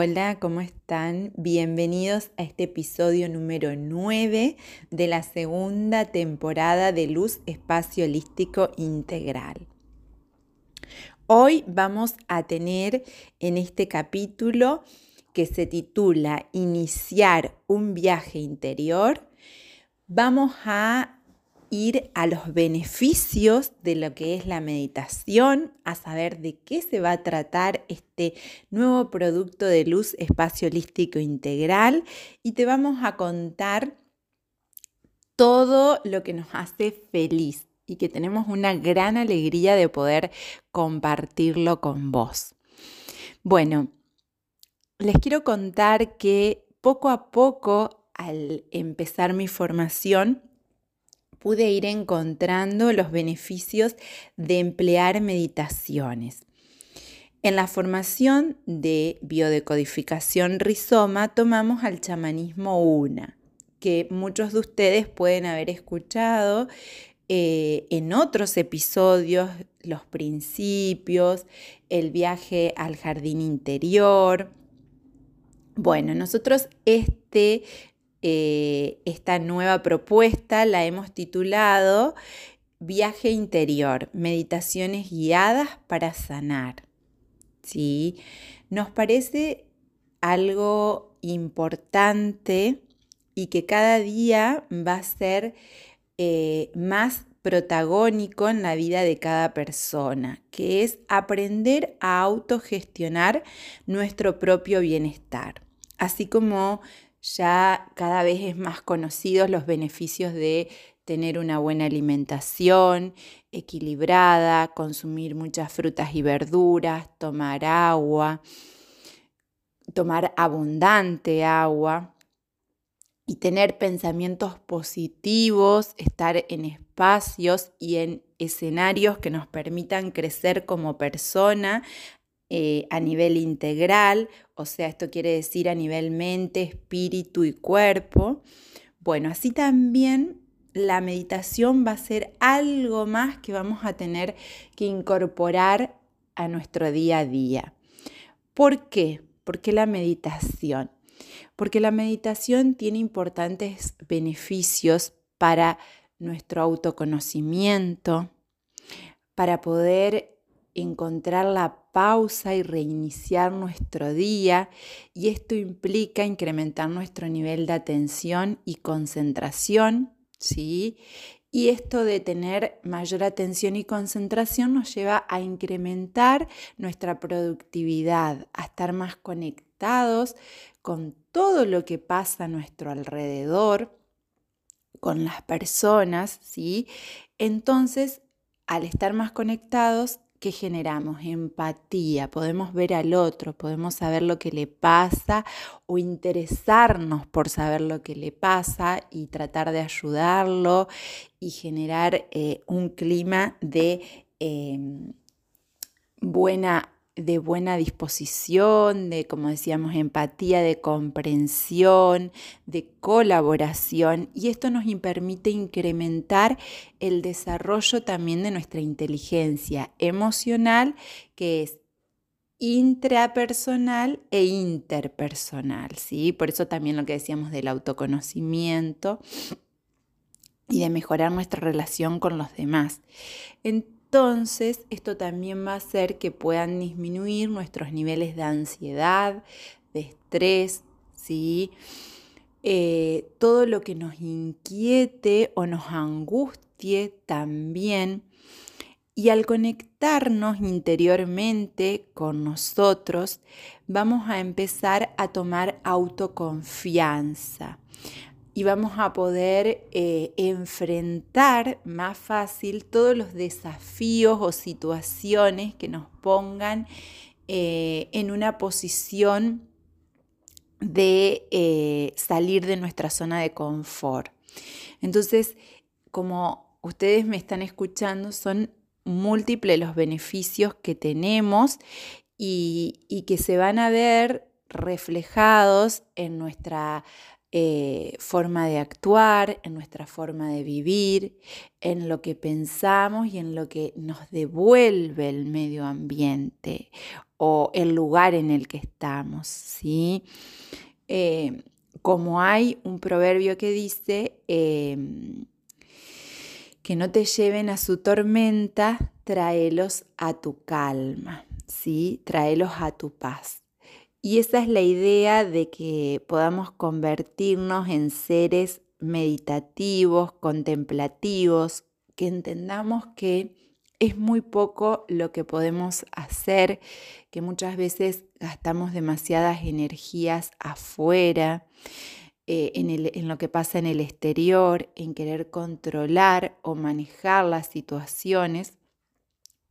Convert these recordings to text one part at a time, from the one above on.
Hola, ¿cómo están? Bienvenidos a este episodio número 9 de la segunda temporada de Luz Espacio Holístico Integral. Hoy vamos a tener en este capítulo que se titula Iniciar un viaje interior, vamos a ir a los beneficios de lo que es la meditación, a saber de qué se va a tratar este nuevo producto de luz espacio holístico integral y te vamos a contar todo lo que nos hace feliz y que tenemos una gran alegría de poder compartirlo con vos. Bueno, les quiero contar que poco a poco al empezar mi formación, pude ir encontrando los beneficios de emplear meditaciones. En la formación de biodecodificación rizoma tomamos al chamanismo una, que muchos de ustedes pueden haber escuchado eh, en otros episodios, los principios, el viaje al jardín interior. Bueno, nosotros este eh, esta nueva propuesta la hemos titulado Viaje Interior, Meditaciones Guiadas para Sanar. ¿Sí? Nos parece algo importante y que cada día va a ser eh, más protagónico en la vida de cada persona, que es aprender a autogestionar nuestro propio bienestar, así como ya cada vez es más conocidos los beneficios de tener una buena alimentación equilibrada, consumir muchas frutas y verduras, tomar agua, tomar abundante agua y tener pensamientos positivos, estar en espacios y en escenarios que nos permitan crecer como persona eh, a nivel integral, o sea, esto quiere decir a nivel mente, espíritu y cuerpo. Bueno, así también la meditación va a ser algo más que vamos a tener que incorporar a nuestro día a día. ¿Por qué? ¿Por qué la meditación? Porque la meditación tiene importantes beneficios para nuestro autoconocimiento, para poder encontrar la pausa y reiniciar nuestro día y esto implica incrementar nuestro nivel de atención y concentración, ¿sí? Y esto de tener mayor atención y concentración nos lleva a incrementar nuestra productividad, a estar más conectados con todo lo que pasa a nuestro alrededor, con las personas, ¿sí? Entonces, al estar más conectados, ¿qué generamos? Empatía, podemos ver al otro, podemos saber lo que le pasa o interesarnos por saber lo que le pasa y tratar de ayudarlo y generar eh, un clima de em, buena de buena disposición, de, como decíamos, empatía, de comprensión, de colaboración, y esto nos permite incrementar el desarrollo también de nuestra inteligencia emocional, que es intrapersonal e interpersonal, ¿sí? Por eso también lo que decíamos del autoconocimiento y de mejorar nuestra relación con los demás entonces esto también va a hacer que puedan disminuir nuestros niveles de ansiedad, de estrés, ¿sí? Eh, todo lo que nos inquiete o nos angustie también. Y al conectarnos interiormente con nosotros, vamos a empezar a tomar autoconfianza, y vamos a poder eh, enfrentar más fácil todos los desafíos o situaciones que nos pongan eh, en una posición de eh, salir de nuestra zona de confort. Entonces, como ustedes me están escuchando, son múltiples los beneficios que tenemos y, y que se van a ver reflejados en nuestra eh, forma de actuar, en nuestra forma de vivir, en lo que pensamos y en lo que nos devuelve el medio ambiente o el lugar en el que estamos, ¿sí? Eh, como hay un proverbio que dice em, que no te lleven a su tormenta, tráelos a tu calma, ¿sí? Tráelos a tu paz. Y esa es la idea de que podamos convertirnos en seres meditativos, contemplativos, que entendamos que es muy poco lo que podemos hacer, que muchas veces gastamos demasiadas energías afuera, eh, en, en, lo que pasa en el exterior, en querer controlar o manejar las situaciones,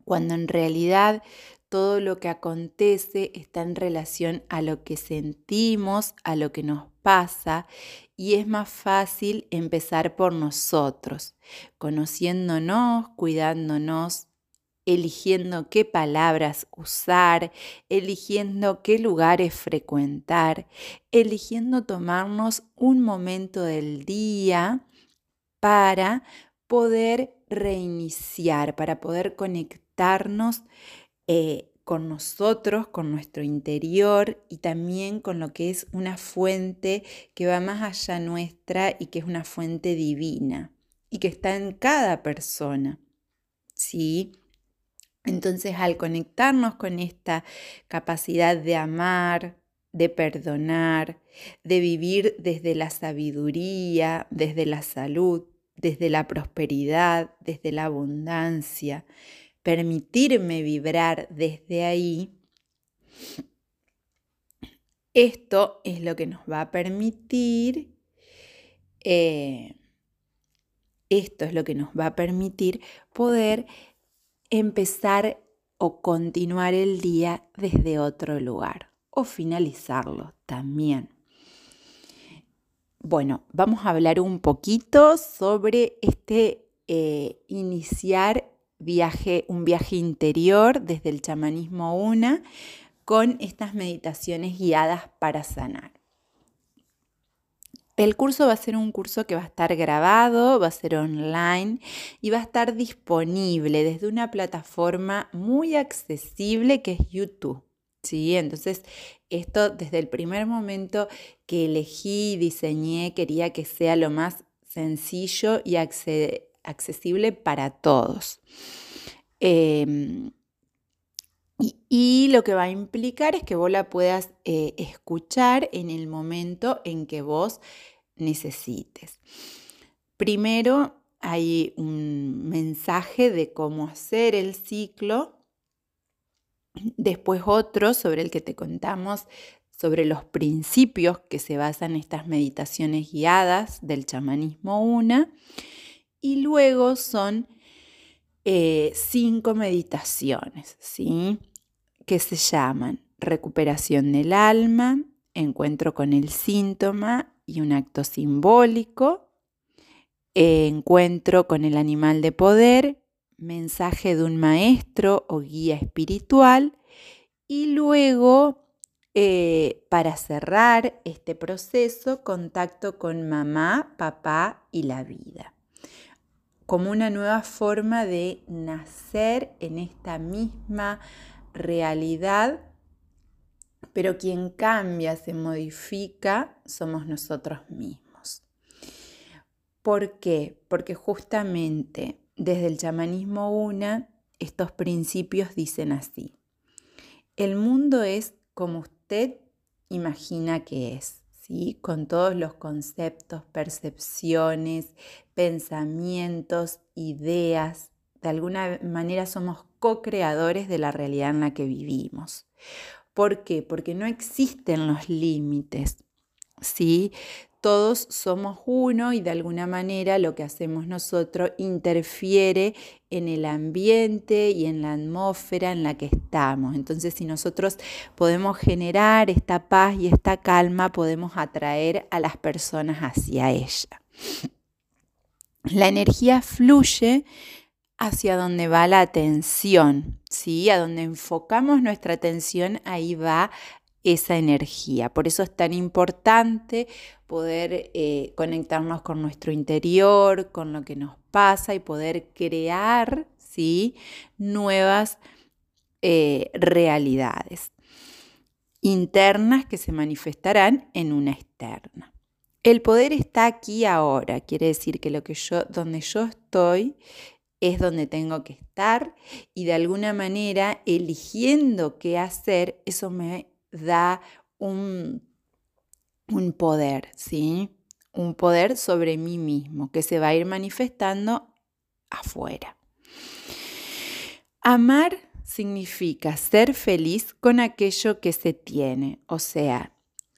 cuando en realidad todo lo que acontece está en relación a lo que sentimos, a lo que nos pasa y es más fácil empezar por nosotros, conociéndonos, cuidándonos, eligiendo qué palabras usar, eligiendo qué lugares frecuentar, eligiendo tomarnos un momento del día para poder reiniciar, para poder conectarnos eh, con nosotros, con nuestro interior y también con lo que es una fuente que va más allá nuestra y que es una fuente divina y que está en cada persona. ¿Sí? Entonces, al conectarnos con esta capacidad de amar, de perdonar, de vivir desde la sabiduría, desde la salud, desde la prosperidad, desde la abundancia, permitirme vibrar desde ahí, esto es lo que nos va a permitir, eh, esto es lo que nos va a permitir poder empezar o continuar el día desde otro lugar o finalizarlo también. Bueno, vamos a hablar un poquito sobre este eh, iniciar viaje, un viaje interior desde el chamanismo una con estas meditaciones guiadas para sanar. El curso va a ser un curso que va a estar grabado, va a ser online y va a estar disponible desde una plataforma muy accesible que es YouTube. ¿sí? Entonces, esto desde el primer momento que elegí, diseñé, quería que sea lo más sencillo y accesible accesible para todos. Em, y, lo que va a implicar es que vos la puedas eh, escuchar en el momento en que vos necesites. Primero hay un mensaje de cómo hacer el ciclo, después otro sobre el que te contamos sobre los principios que se basan estas meditaciones guiadas del chamanismo una y luego son eh, cinco meditaciones, ¿sí? Que se llaman recuperación del alma, encuentro con el síntoma y un acto simbólico, encuentro con el animal de poder, mensaje de un maestro o guía espiritual y luego, eh, para cerrar este proceso, contacto con mamá, papá y la vida como una nueva forma de nacer en esta misma realidad, pero quien cambia, se modifica, somos nosotros mismos. ¿Por qué? Porque justamente desde el chamanismo una, estos principios dicen así. El mundo es como usted imagina que es con todos los conceptos, percepciones, pensamientos, ideas. De alguna manera somos co-creadores de la realidad en la que vivimos. ¿Por qué? Porque no existen los límites. ¿sí? Todos somos uno y de alguna manera lo que hacemos nosotros interfiere en el ambiente y en la atmósfera en la que estamos. Entonces, si nosotros podemos generar esta paz y esta calma, podemos atraer a las personas hacia ella. La energía fluye hacia donde va la atención, ¿sí? A donde enfocamos nuestra atención, ahí va esa energía. Por eso es tan importante poder eh, conectarnos con nuestro interior, con lo que nos pasa y poder crear ¿sí? nuevas eh, realidades internas que se manifestarán en una externa. El poder está aquí ahora, quiere decir que lo que yo, donde yo estoy es donde tengo que estar y de alguna manera eligiendo qué hacer, eso me da un, un poder, ¿sí? Un poder sobre mí mismo que se va a ir manifestando afuera. Amar significa ser feliz con aquello que se tiene, o sea,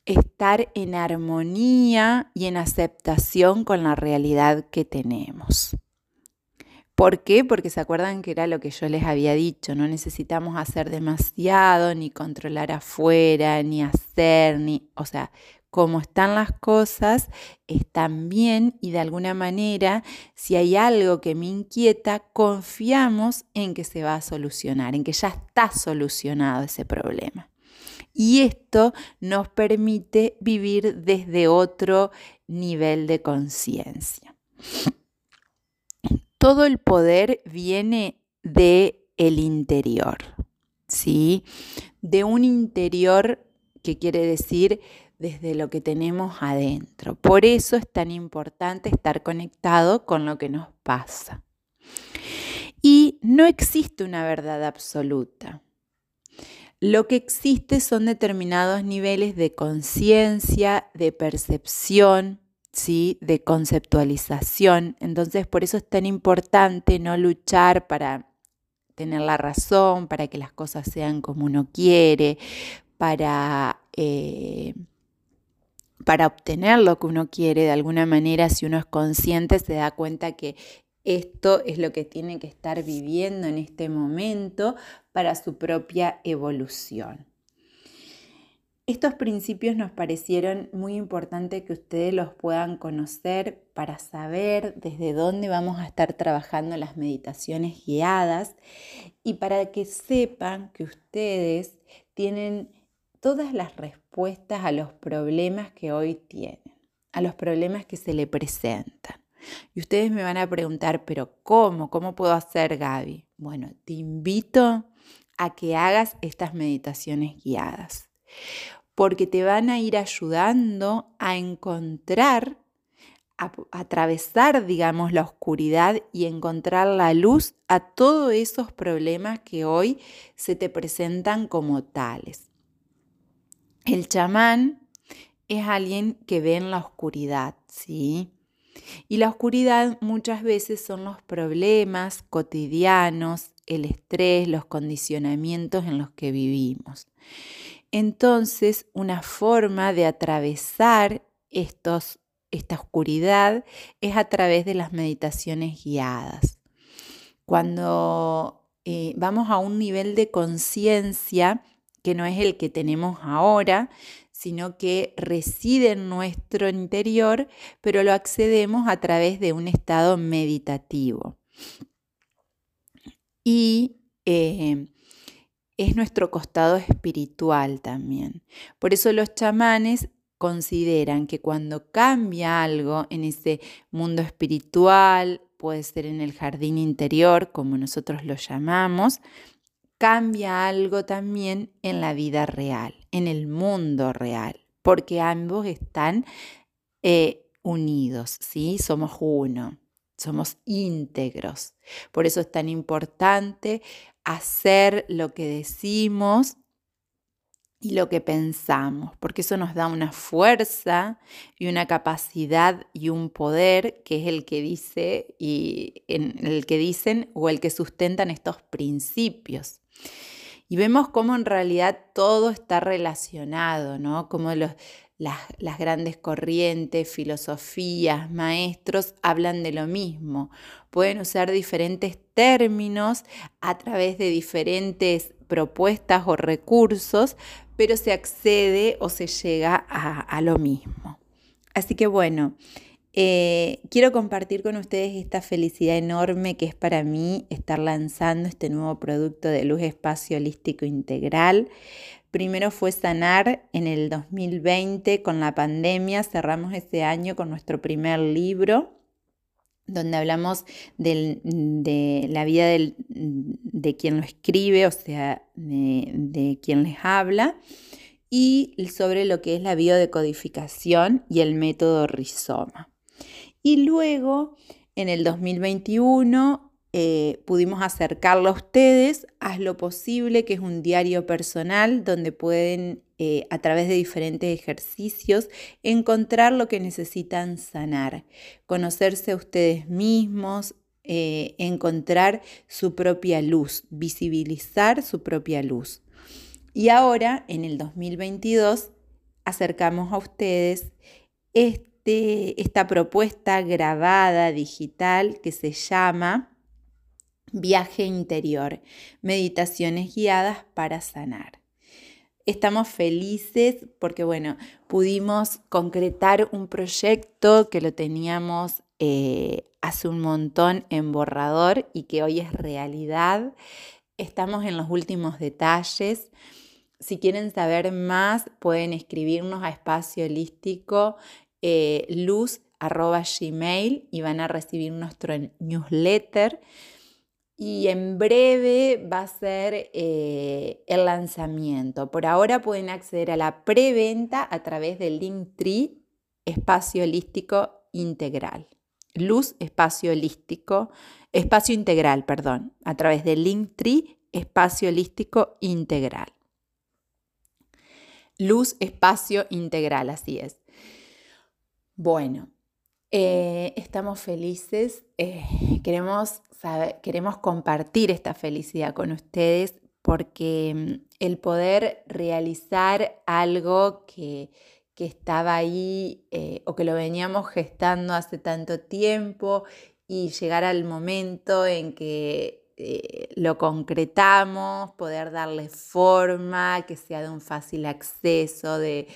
estar en armonía y en aceptación con la realidad que tenemos. ¿Por qué? Porque se acuerdan que era lo que yo les había dicho, no necesitamos hacer demasiado, ni controlar afuera, ni hacer, ni, o sea, como están las cosas, están bien y de alguna manera, si hay algo que me inquieta, confiamos en que se va a solucionar, en que ya está solucionado ese problema. Y esto nos permite vivir desde otro nivel de conciencia todo el poder viene de el interior, ¿sí? De un interior que quiere decir desde lo que tenemos adentro. Por eso es tan importante estar conectado con lo que nos pasa. Y no existe una verdad absoluta. Lo que existe son determinados niveles de conciencia, de percepción, ¿sí? de conceptualización. Entonces, por eso es tan importante no luchar para tener la razón, para que las cosas sean como uno quiere, para, eh, para obtener lo que uno quiere. De alguna manera, si uno es consciente, se da cuenta que esto es lo que tiene que estar viviendo en este momento para su propia evolución. Estos principios nos parecieron muy importantes que ustedes los puedan conocer para saber desde dónde vamos a estar trabajando las meditaciones guiadas y para que sepan que ustedes tienen todas las respuestas a los problemas que hoy tienen, a los problemas que se le presentan. Y ustedes me van a preguntar, pero ¿cómo? ¿Cómo puedo hacer, Gaby? Bueno, te invito a que hagas estas meditaciones guiadas porque te van a ir ayudando a encontrar, a, atravesar, digamos, la oscuridad y encontrar la luz a todos esos problemas que hoy se te presentan como tales. El chamán es alguien que ve en la oscuridad, ¿sí? Y la oscuridad muchas veces son los problemas cotidianos, el estrés, los condicionamientos en los que vivimos. Entonces, una forma de atravesar estos, esta oscuridad es a través de las meditaciones guiadas. Cuando eh, vamos a un nivel de conciencia que no es el que tenemos ahora, sino que reside en nuestro interior, pero lo accedemos a través de un estado meditativo. Y eh, es nuestro costado espiritual también. Por eso los chamanes consideran que cuando cambia algo en ese mundo espiritual, puede ser en el jardín interior, como nosotros lo llamamos, cambia algo también en la vida real, en el mundo real, porque ambos están eh, unidos, ¿sí? Somos uno, somos íntegros. Por eso es tan importante hacer lo que decimos y lo que pensamos, porque eso nos da una fuerza y una capacidad y un poder que es el que dice y en el que dicen o el que sustentan estos principios. Y vemos cómo en realidad todo está relacionado, ¿no? Como los, las, grandes corrientes, filosofías, maestros hablan de lo mismo. Pueden usar diferentes términos a través de diferentes propuestas o recursos, pero se accede o se llega a, lo mismo. Así que bueno, eh, quiero compartir con ustedes esta felicidad enorme que es para mí estar lanzando este nuevo producto de luz espacio holístico integral. Primero fue sanar en el 2020 con la pandemia, cerramos ese año con nuestro primer libro donde hablamos de la vida de quien lo escribe, o sea, de, de quien les habla, y sobre lo que es la biodecodificación y el método rizoma. Y luego, en el 2021, eh, pudimos acercarlo a ustedes, haz lo posible, que es un diario personal donde pueden, eh, a través de diferentes ejercicios, encontrar lo que necesitan sanar, conocerse a ustedes mismos, eh, encontrar su propia luz, visibilizar su propia luz. Y ahora, en el 2022, acercamos a ustedes este, esta propuesta grabada digital que se llama Viaje interior, meditaciones guiadas para sanar. Estamos felices porque, bueno, pudimos concretar un proyecto que lo teníamos eh, hace un montón en borrador y que hoy es realidad. Estamos en los últimos detalles. Si quieren saber más, pueden escribirnos a espacio holístico eh, y van a recibir nuestro newsletter y en breve va a ser eh, el lanzamiento. Por ahora pueden acceder a la preventa a través del Linktree Espacio Holístico Integral. Luz Espacio Holístico, Espacio Integral, perdón, a través del Linktree Espacio Holístico Integral. Luz Espacio Integral, así es. Bueno, eh, estamos felices, eh, queremos, queremos compartir esta felicidad con ustedes porque mm, el poder realizar algo que, estaba ahí eh, o que lo veníamos gestando hace tanto tiempo y llegar al momento en que lo concretamos, poder darle forma, que sea de un fácil acceso, de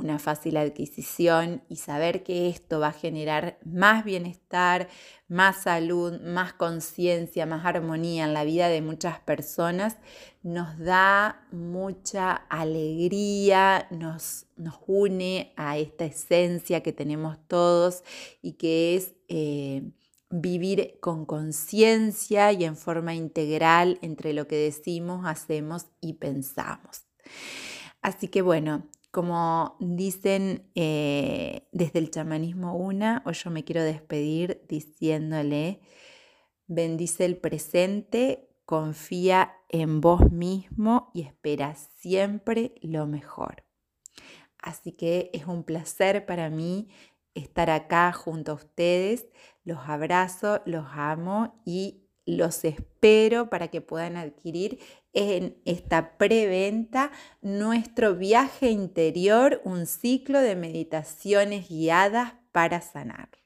una fácil adquisición y saber que esto va a generar más bienestar, más salud, más conciencia, más armonía en la vida de muchas personas, nos da mucha alegría, nos, nos une a esta esencia que tenemos todos y que es eh, vivir con conciencia y en forma integral entre lo que decimos, hacemos y pensamos. Así que bueno, como dicen eh, desde el chamanismo una, o yo me quiero despedir diciéndole, bendice el presente, confía en vos mismo y espera siempre lo mejor. Así que es un placer para mí estar acá junto a ustedes. Los abrazo, los amo y los espero para que puedan adquirir en esta preventa nuestro viaje interior, un ciclo de meditaciones guiadas para sanar.